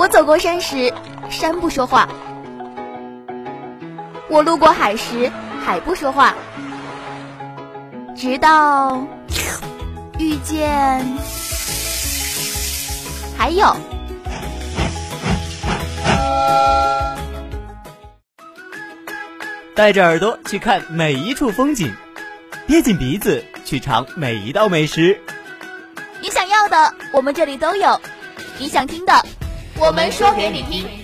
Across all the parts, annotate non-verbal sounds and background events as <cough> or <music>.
我走过山时，山不说话；我路过海时，海不说话。直到遇见，还有，带着耳朵去看每一处风景，憋紧鼻子去尝每一道美食。你想要的，我们这里都有；你想听的。我们说给你听。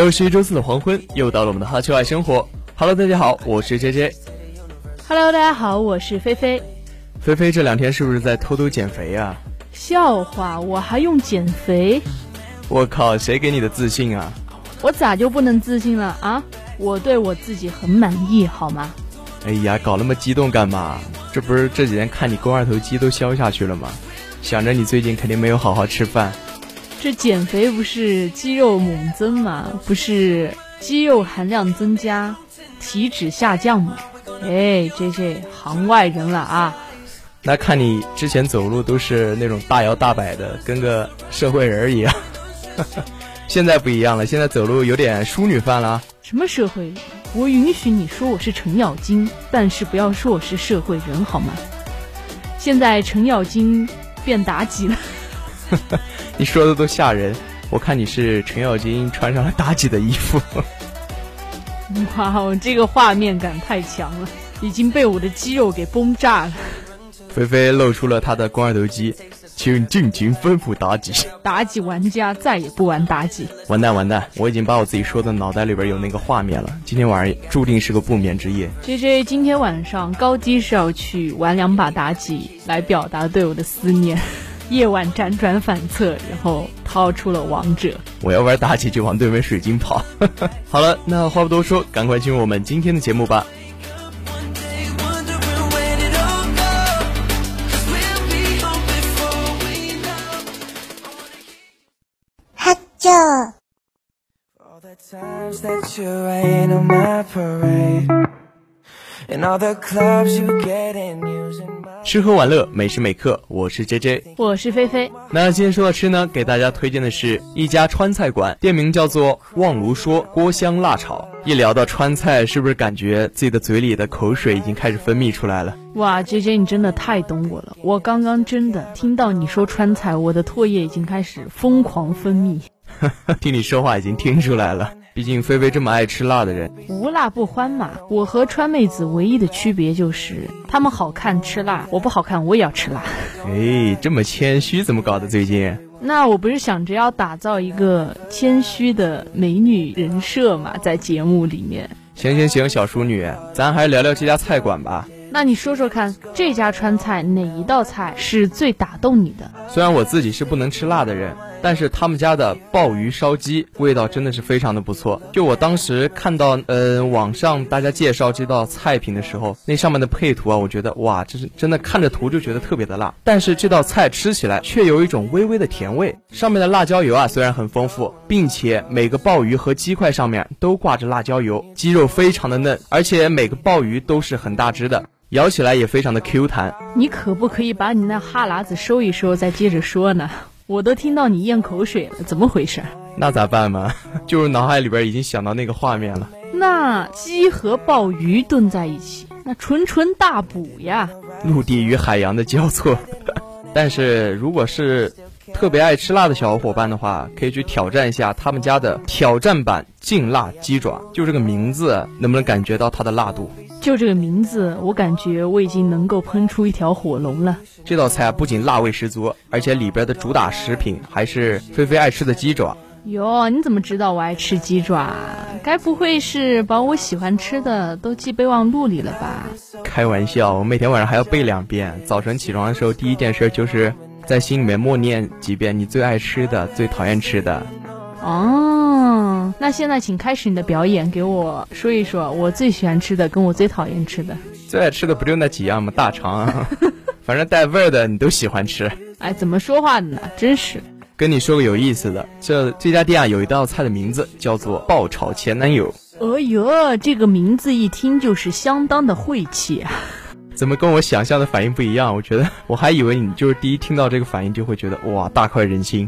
又是一周四的黄昏，又到了我们的哈秋爱生活。Hello，大家好，我是 J J。Hello，大家好，我是菲菲。菲菲这两天是不是在偷偷减肥啊？笑话，我还用减肥？我靠，谁给你的自信啊？我咋就不能自信了啊？我对我自己很满意，好吗？哎呀，搞那么激动干嘛？这不是这几天看你肱二头肌都消下去了吗？想着你最近肯定没有好好吃饭。这减肥不是肌肉猛增吗？不是肌肉含量增加，体脂下降吗？哎，这这行外人了啊！那看你之前走路都是那种大摇大摆的，跟个社会人一样。<laughs> 现在不一样了，现在走路有点淑女范了。什么社会人？我允许你说我是程咬金，但是不要说我是社会人好吗？现在程咬金变妲己了。<laughs> 你说的都吓人，我看你是程咬金穿上了妲己的衣服。<laughs> 哇，哦，这个画面感太强了，已经被我的肌肉给崩炸了。菲菲露出了她的肱二头肌，请尽情吩咐妲己。<laughs> 妲己玩家再也不玩妲己。完蛋完蛋，我已经把我自己说的脑袋里边有那个画面了。今天晚上注定是个不眠之夜。J J 今天晚上高低是要去玩两把妲己，来表达对我的思念。夜晚辗转反侧，然后掏出了王者。我要玩妲己就往对面水晶跑。<laughs> 好了，那话不多说，赶快进入我们今天的节目吧。哈啾。吃喝玩乐，每时每刻，我是 J J，我是菲菲。那今天说到吃呢，给大家推荐的是一家川菜馆，店名叫做望庐说锅香辣炒。一聊到川菜，是不是感觉自己的嘴里的口水已经开始分泌出来了？哇，J J，你真的太懂我了！我刚刚真的听到你说川菜，我的唾液已经开始疯狂分泌。<laughs> 听你说话已经听出来了。毕竟菲菲这么爱吃辣的人，无辣不欢嘛。我和川妹子唯一的区别就是，她们好看吃辣，我不好看我也要吃辣。<laughs> 哎，这么谦虚，怎么搞的？最近？那我不是想着要打造一个谦虚的美女人设嘛，在节目里面。行行行，小淑女，咱还是聊聊这家菜馆吧。那你说说看，这家川菜哪一道菜是最打动你的？虽然我自己是不能吃辣的人。但是他们家的鲍鱼烧鸡味道真的是非常的不错。就我当时看到，呃，网上大家介绍这道菜品的时候，那上面的配图啊，我觉得哇，这是真的看着图就觉得特别的辣。但是这道菜吃起来却有一种微微的甜味。上面的辣椒油啊，虽然很丰富，并且每个鲍鱼和鸡块上面都挂着辣椒油，鸡肉非常的嫩，而且每个鲍鱼都是很大只的，咬起来也非常的 Q 弹。你可不可以把你那哈喇子收一收，再接着说呢？我都听到你咽口水了，怎么回事？那咋办嘛？<laughs> 就是脑海里边已经想到那个画面了。那鸡和鲍鱼炖在一起，那纯纯大补呀！陆地与海洋的交错。<laughs> 但是如果是特别爱吃辣的小伙伴的话，可以去挑战一下他们家的挑战版劲辣鸡爪。就这个名字，能不能感觉到它的辣度？就这个名字，我感觉我已经能够喷出一条火龙了。这道菜不仅辣味十足，而且里边的主打食品还是菲菲爱吃的鸡爪。哟，你怎么知道我爱吃鸡爪？该不会是把我喜欢吃的都记备忘录里了吧？开玩笑，我每天晚上还要背两遍。早晨起床的时候，第一件事就是在心里面默念几遍你最爱吃的、最讨厌吃的。哦。嗯，那现在请开始你的表演，给我说一说我最喜欢吃的跟我最讨厌吃的。最爱吃的不就那几样吗？大肠啊，<laughs> 反正带味儿的你都喜欢吃。哎，怎么说话的呢？真是。跟你说个有意思的，这这家店啊有一道菜的名字叫做爆炒前男友。哎呦，这个名字一听就是相当的晦气啊！怎么跟我想象的反应不一样？我觉得 <laughs> 我还以为你就是第一听到这个反应就会觉得哇大快人心。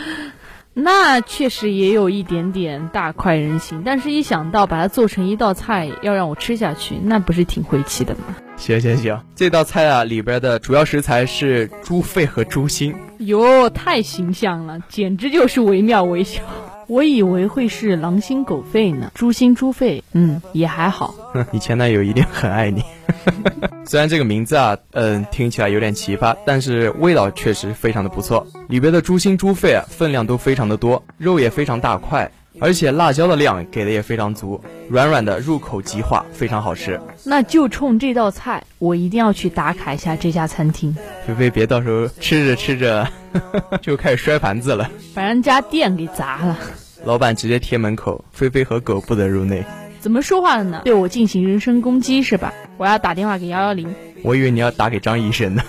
<laughs> 那确实也有一点点大快人心，但是一想到把它做成一道菜要让我吃下去，那不是挺晦气的吗？行行行，这道菜啊里边的主要食材是猪肺和猪心。哟，太形象了，简直就是惟妙惟肖。我以为会是狼心狗肺呢，猪心猪肺，嗯，也还好。<laughs> 你前男友一定很爱你。<laughs> 虽然这个名字啊，嗯，听起来有点奇葩，但是味道确实非常的不错。里边的猪心猪肺啊，分量都非常的多，肉也非常大块，而且辣椒的量给的也非常足，软软的，入口即化，非常好吃。那就冲这道菜，我一定要去打卡一下这家餐厅。菲菲，别到时候吃着吃着 <laughs> 就开始摔盘子了，把人家店给砸了。老板直接贴门口，菲菲和狗不得入内。怎么说话的呢？对我进行人身攻击是吧？我要打电话给幺幺零。我以为你要打给张医生呢。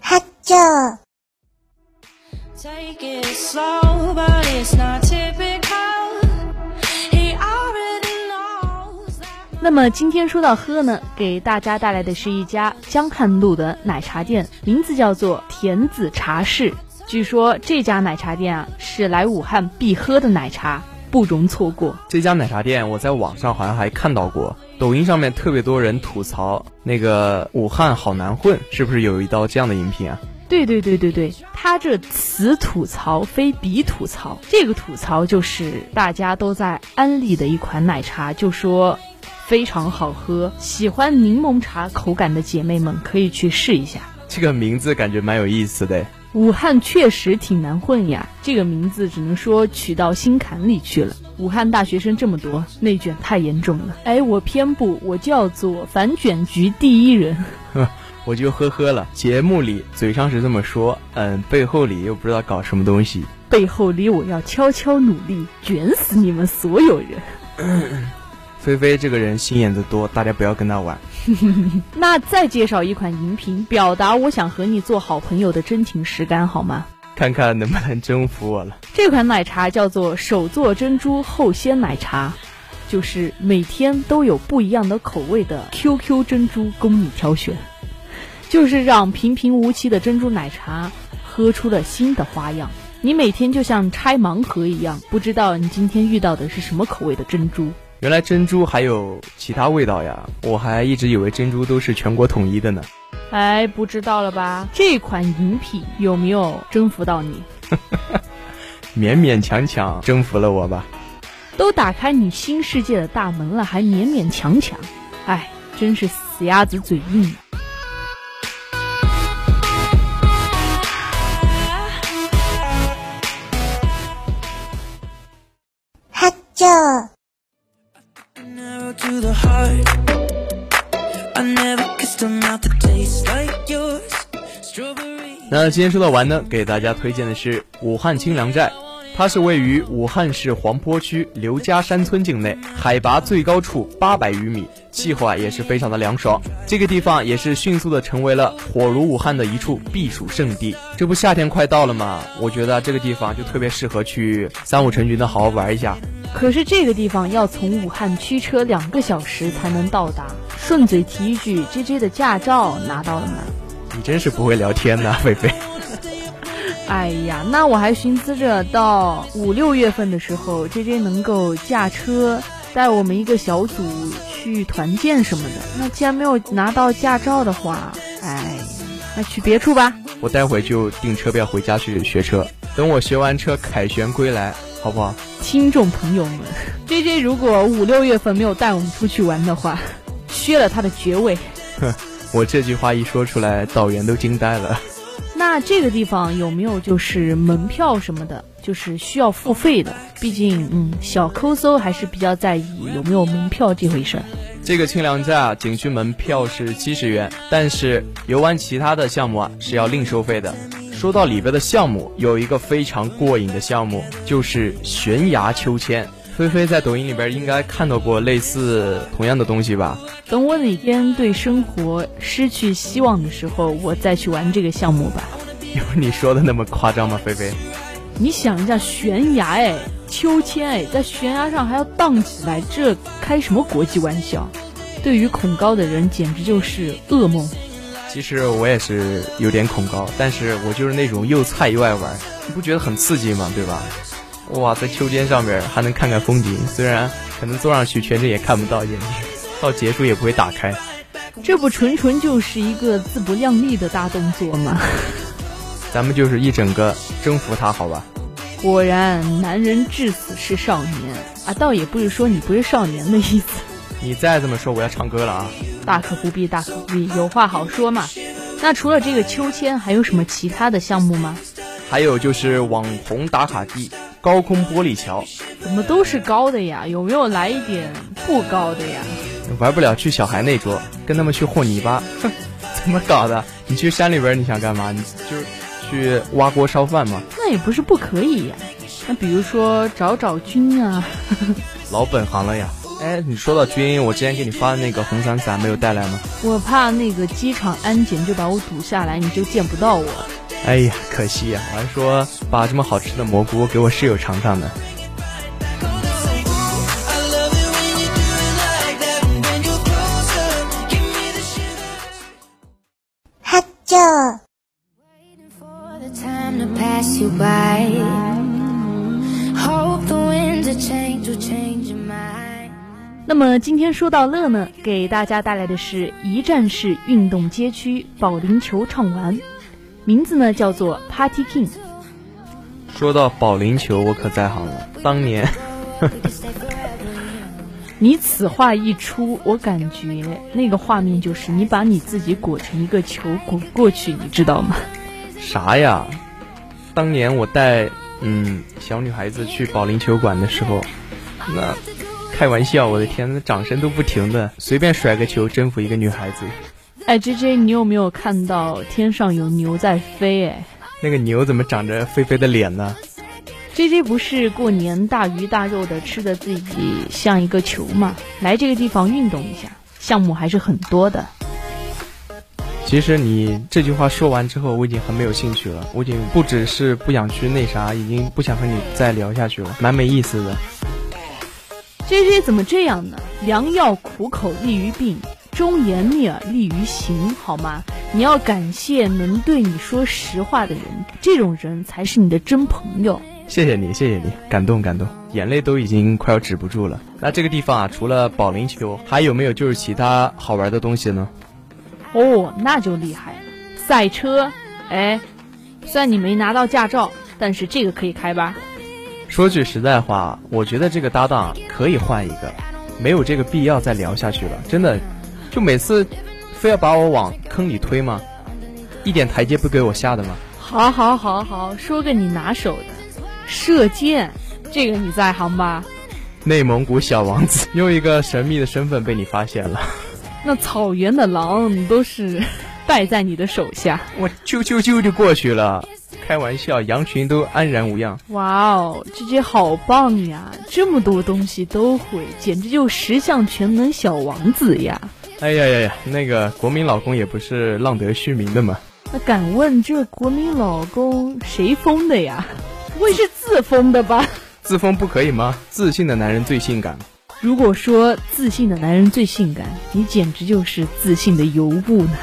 哈啾。那么今天说到喝呢，给大家带来的是一家江汉路的奶茶店，名字叫做田子茶室。据说这家奶茶店啊，是来武汉必喝的奶茶，不容错过。这家奶茶店我在网上好像还看到过，抖音上面特别多人吐槽那个武汉好难混，是不是有一道这样的饮品啊？对对对对对，他这此吐槽非彼吐槽，这个吐槽就是大家都在安利的一款奶茶，就说。非常好喝，喜欢柠檬茶口感的姐妹们可以去试一下。这个名字感觉蛮有意思的。武汉确实挺难混呀，这个名字只能说取到心坎里去了。武汉大学生这么多，内卷太严重了。哎，我偏不，我叫做反卷局第一人。<laughs> 我就呵呵了。节目里嘴上是这么说，嗯，背后里又不知道搞什么东西。背后里我要悄悄努力，卷死你们所有人。<laughs> 菲菲这个人心眼子多，大家不要跟他玩。<laughs> 那再介绍一款饮品，表达我想和你做好朋友的真情实感，好吗？看看能不能征服我了。这款奶茶叫做手做珍珠后鲜奶茶，就是每天都有不一样的口味的 QQ 珍珠供你挑选，就是让平平无奇的珍珠奶茶喝出了新的花样。你每天就像拆盲盒一样，不知道你今天遇到的是什么口味的珍珠。原来珍珠还有其他味道呀！我还一直以为珍珠都是全国统一的呢。哎，不知道了吧？这款饮品有没有征服到你？<laughs> 勉勉强强征服了我吧。都打开你新世界的大门了，还勉勉强强？哎，真是死鸭子嘴硬。哈啾。To the heart. 那今天说到玩呢，给大家推荐的是武汉清凉寨，它是位于武汉市黄陂区刘家山村境内，海拔最高处八百余米，气候啊也是非常的凉爽。这个地方也是迅速的成为了火炉武汉的一处避暑胜地。这不夏天快到了吗？我觉得这个地方就特别适合去三五成群的好好玩一下。可是这个地方要从武汉驱车两个小时才能到达。顺嘴提一句，J J 的驾照拿到了吗？你真是不会聊天呐，菲菲。哎呀，那我还寻思着到五六月份的时候，J J 能够驾车带我们一个小组去团建什么的。那既然没有拿到驾照的话，哎，那去别处吧。我待会就订车票回家去学车，等我学完车凯旋归来。好不好，听众朋友们，J J 如果五六月份没有带我们出去玩的话，削了他的爵位。哼，我这句话一说出来，导员都惊呆了。那这个地方有没有就是门票什么的，就是需要付费的？毕竟，嗯，小抠搜还是比较在意有没有门票这回事儿。这个清凉寨啊景区门票是七十元，但是游玩其他的项目啊是要另收费的。说到里边的项目，有一个非常过瘾的项目，就是悬崖秋千。菲菲在抖音里边应该看到过类似同样的东西吧？等我哪天对生活失去希望的时候，我再去玩这个项目吧。有你说的那么夸张吗，菲菲？你想一下，悬崖哎，秋千哎，在悬崖上还要荡起来，这开什么国际玩笑？对于恐高的人，简直就是噩梦。其实我也是有点恐高，但是我就是那种又菜又爱玩，你不觉得很刺激吗？对吧？哇，在秋千上面还能看看风景，虽然可能坐上去全程也看不到，眼睛到结束也不会打开。这不纯纯就是一个自不量力的大动作吗？<laughs> 咱们就是一整个征服他，好吧？果然，男人至死是少年啊！倒也不是说你不是少年的意思。你再这么说，我要唱歌了啊！大可不必，大可不必，有话好说嘛。那除了这个秋千，还有什么其他的项目吗？还有就是网红打卡地。高空玻璃桥，怎么都是高的呀？有没有来一点不高的呀？玩不了，去小孩那桌，跟他们去和泥巴。哼 <laughs> 怎么搞的？你去山里边你想干嘛？你就去挖锅烧饭吗？那也不是不可以呀。那比如说找找军啊，<laughs> 老本行了呀。哎，你说到军，我之前给你发的那个红伞伞没有带来吗？我怕那个机场安检就把我堵下来，你就见不到我。哎呀，可惜呀！我还说把这么好吃的蘑菇给我室友尝尝呢。哈啾。那么今天说到乐呢，给大家带来的是一站式运动街区保龄球畅玩。名字呢叫做 Party King。说到保龄球，我可在行了。当年，<laughs> 你此话一出，我感觉那个画面就是你把你自己裹成一个球滚过去，你知道吗？啥呀？当年我带嗯小女孩子去保龄球馆的时候，那开玩笑，我的天，那掌声都不停的，随便甩个球征服一个女孩子。哎，J J，你有没有看到天上有牛在飞？哎，那个牛怎么长着飞飞的脸呢？J J 不是过年大鱼大肉的吃的自己像一个球吗？来这个地方运动一下，项目还是很多的。其实你这句话说完之后，我已经很没有兴趣了。我已经不只是不想去那啥，已经不想和你再聊下去了，蛮没意思的。J J 怎么这样呢？良药苦口利于病。忠言逆耳利于行，好吗？你要感谢能对你说实话的人，这种人才是你的真朋友。谢谢你，谢谢你，感动感动，眼泪都已经快要止不住了。那这个地方啊，除了保龄球，还有没有就是其他好玩的东西呢？哦，那就厉害了，赛车。哎，虽然你没拿到驾照，但是这个可以开吧？说句实在话，我觉得这个搭档可以换一个，没有这个必要再聊下去了，真的。就每次，非要把我往坑里推吗？一点台阶不给我下的吗？好，好，好，好，说个你拿手的，射箭，这个你在行吧？内蒙古小王子又一个神秘的身份被你发现了。那草原的狼都是 <laughs> 败在你的手下。我啾啾啾就过去了，开玩笑，羊群都安然无恙。哇哦，这姐好棒呀！这么多东西都会，简直就十项全能小王子呀！<laughs> 哎呀呀呀，那个国民老公也不是浪得虚名的嘛。那敢问这国民老公谁封的呀？不 <laughs> 会是自封的吧？自封不可以吗？自信的男人最性感。如果说自信的男人最性感，你简直就是自信的尤物呢。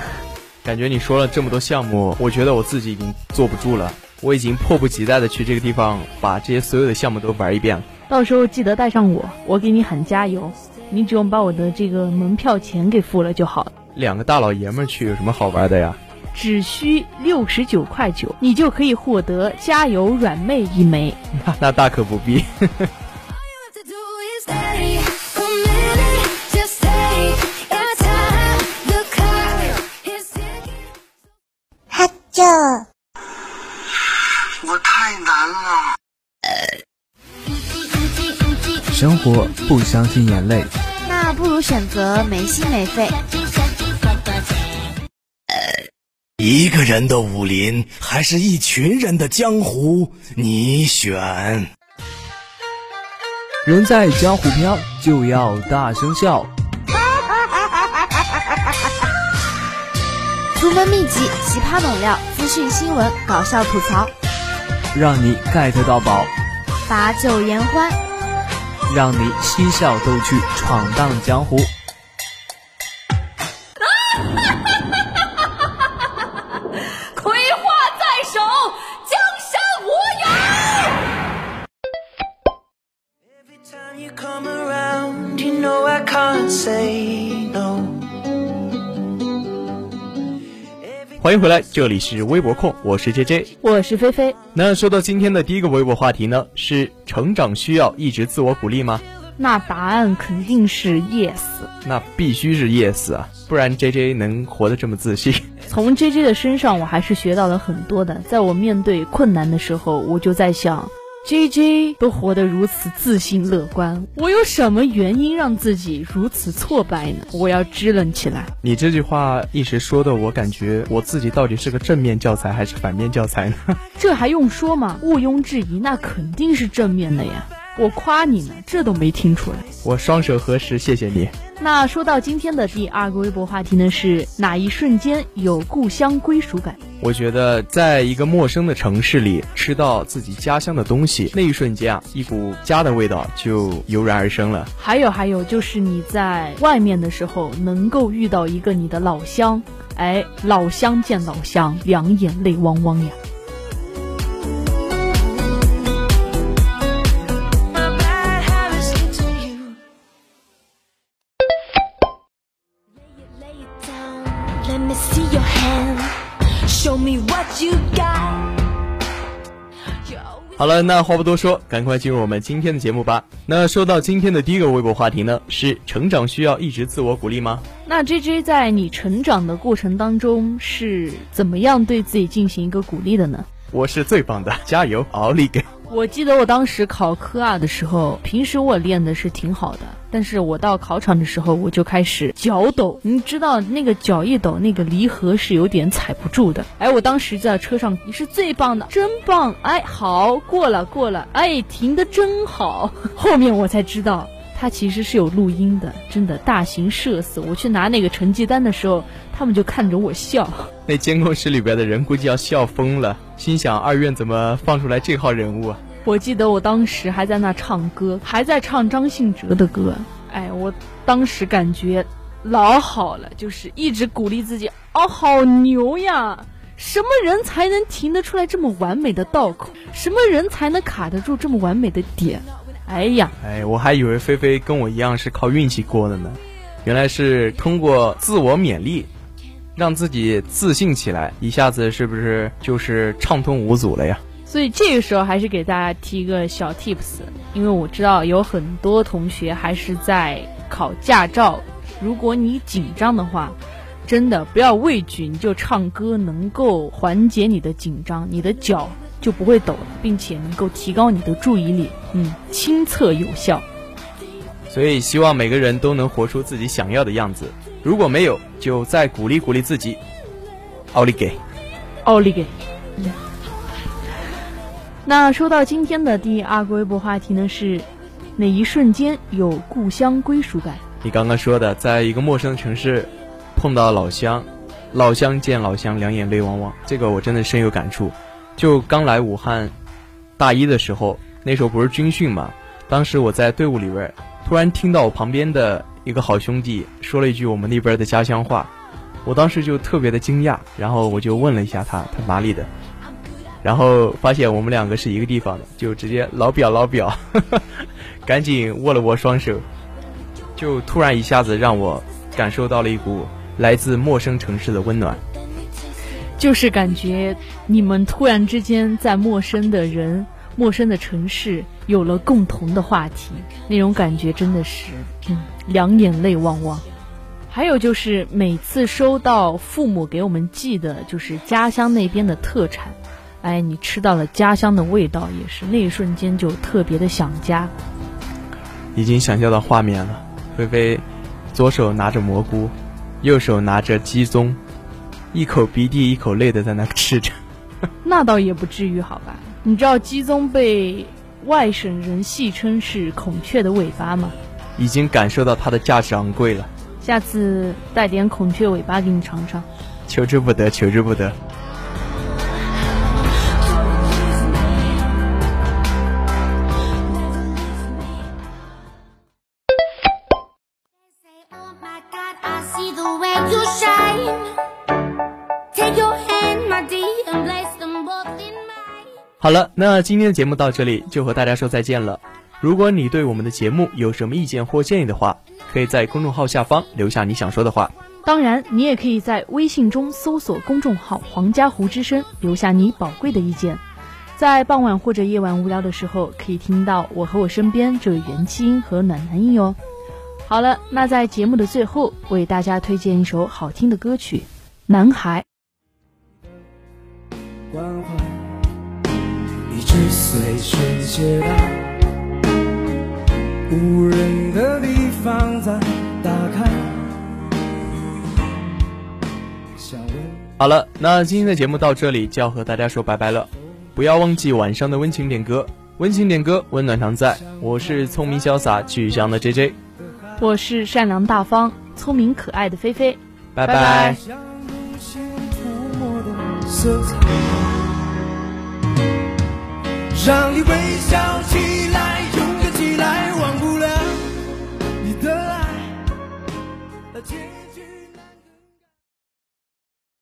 感觉你说了这么多项目，我觉得我自己已经坐不住了。我已经迫不及待的去这个地方把这些所有的项目都玩一遍了。到时候记得带上我，我给你喊加油。你只用把我的这个门票钱给付了就好了。两个大老爷们去有什么好玩的呀？只需六十九块九，你就可以获得加油软妹一枚。那 <laughs> 那大可不必。生活不相信眼泪，那不如选择没心没肺。一个人的武林，还是一群人的江湖？你选。人在江湖飘，就要大声笑。独门秘籍、奇葩猛料、资讯新闻、搞笑吐槽，让你 get 到宝，把酒言欢，让你嬉笑逗趣，闯荡江湖。<laughs> 葵花在手，江山我有。欢迎回来，这里是微博控，我是 J J，我是菲菲。那说到今天的第一个微博话题呢，是成长需要一直自我鼓励吗？那答案肯定是 yes，那必须是 yes 啊，不然 J J 能活得这么自信？<laughs> 从 J J 的身上，我还是学到了很多的。在我面对困难的时候，我就在想。J J 都活得如此自信乐观，我有什么原因让自己如此挫败呢？我要支棱起来。你这句话一时说的，我感觉我自己到底是个正面教材还是反面教材呢？<laughs> 这还用说吗？毋庸置疑，那肯定是正面的呀。我夸你呢，这都没听出来。我双手合十，谢谢你。那说到今天的第二个微博话题呢，是哪一瞬间有故乡归属感？我觉得，在一个陌生的城市里吃到自己家乡的东西，那一瞬间啊，一股家的味道就油然而生了。还有还有，就是你在外面的时候，能够遇到一个你的老乡，哎，老乡见老乡，两眼泪汪汪呀。好了，那话不多说，赶快进入我们今天的节目吧。那说到今天的第一个微博话题呢，是成长需要一直自我鼓励吗？那 J J 在你成长的过程当中是怎么样对自己进行一个鼓励的呢？我是最棒的，加油，奥利给！我记得我当时考科二的时候，平时我练的是挺好的，但是我到考场的时候我就开始脚抖。你知道那个脚一抖，那个离合是有点踩不住的。哎，我当时在车上，你是最棒的，真棒！哎，好，过了过了，哎，停的真好。后面我才知道，他其实是有录音的，真的大型社死。我去拿那个成绩单的时候，他们就看着我笑。那监控室里边的人估计要笑疯了，心想二院怎么放出来这号人物啊？我记得我当时还在那唱歌，还在唱张信哲的歌。哎，我当时感觉老好了，就是一直鼓励自己。哦，好牛呀！什么人才能停得出来这么完美的道口？什么人才能卡得住这么完美的点？哎呀，哎，我还以为菲菲跟我一样是靠运气过的呢，原来是通过自我勉励，让自己自信起来，一下子是不是就是畅通无阻了呀？所以这个时候还是给大家提一个小 tips，因为我知道有很多同学还是在考驾照。如果你紧张的话，真的不要畏惧，你就唱歌能够缓解你的紧张，你的脚就不会抖了，并且能够提高你的注意力，嗯，亲测有效。所以希望每个人都能活出自己想要的样子。如果没有，就再鼓励鼓励自己。奥利给，奥利给。那说到今天的第二个微博话题呢，是哪一瞬间有故乡归属感？你刚刚说的，在一个陌生的城市碰到老乡，老乡见老乡，两眼泪汪汪，这个我真的深有感触。就刚来武汉大一的时候，那时候不是军训嘛，当时我在队伍里边，突然听到我旁边的一个好兄弟说了一句我们那边的家乡话，我当时就特别的惊讶，然后我就问了一下他，他哪里的？然后发现我们两个是一个地方的，就直接老表老表，<laughs> 赶紧握了握双手，就突然一下子让我感受到了一股来自陌生城市的温暖，就是感觉你们突然之间在陌生的人、陌生的城市有了共同的话题，那种感觉真的是，嗯，两眼泪汪汪。还有就是每次收到父母给我们寄的，就是家乡那边的特产。哎，你吃到了家乡的味道，也是那一瞬间就特别的想家。已经想象到画面了，菲菲左手拿着蘑菇，右手拿着鸡枞，一口鼻涕一口泪的在那吃着。<laughs> 那倒也不至于，好吧？你知道鸡枞被外省人戏称是孔雀的尾巴吗？已经感受到它的价值昂贵了。下次带点孔雀尾巴给你尝尝。求之不得，求之不得。好了，那今天的节目到这里就和大家说再见了。如果你对我们的节目有什么意见或建议的话，可以在公众号下方留下你想说的话。当然，你也可以在微信中搜索公众号“黄家湖之声”，留下你宝贵的意见。在傍晚或者夜晚无聊的时候，可以听到我和我身边这位元气音和暖男音哦。好了，那在节目的最后，为大家推荐一首好听的歌曲《男孩》。只随身携带，无人的地方再打开。好了，那今天的节目到这里就要和大家说拜拜了。不要忘记晚上的温情点歌，温情点歌，温暖常在。我是聪明潇洒具象的 J J，我是善良大方、聪明可爱的菲菲。拜拜。让你微笑起来，勇敢起来，忘不了你的爱。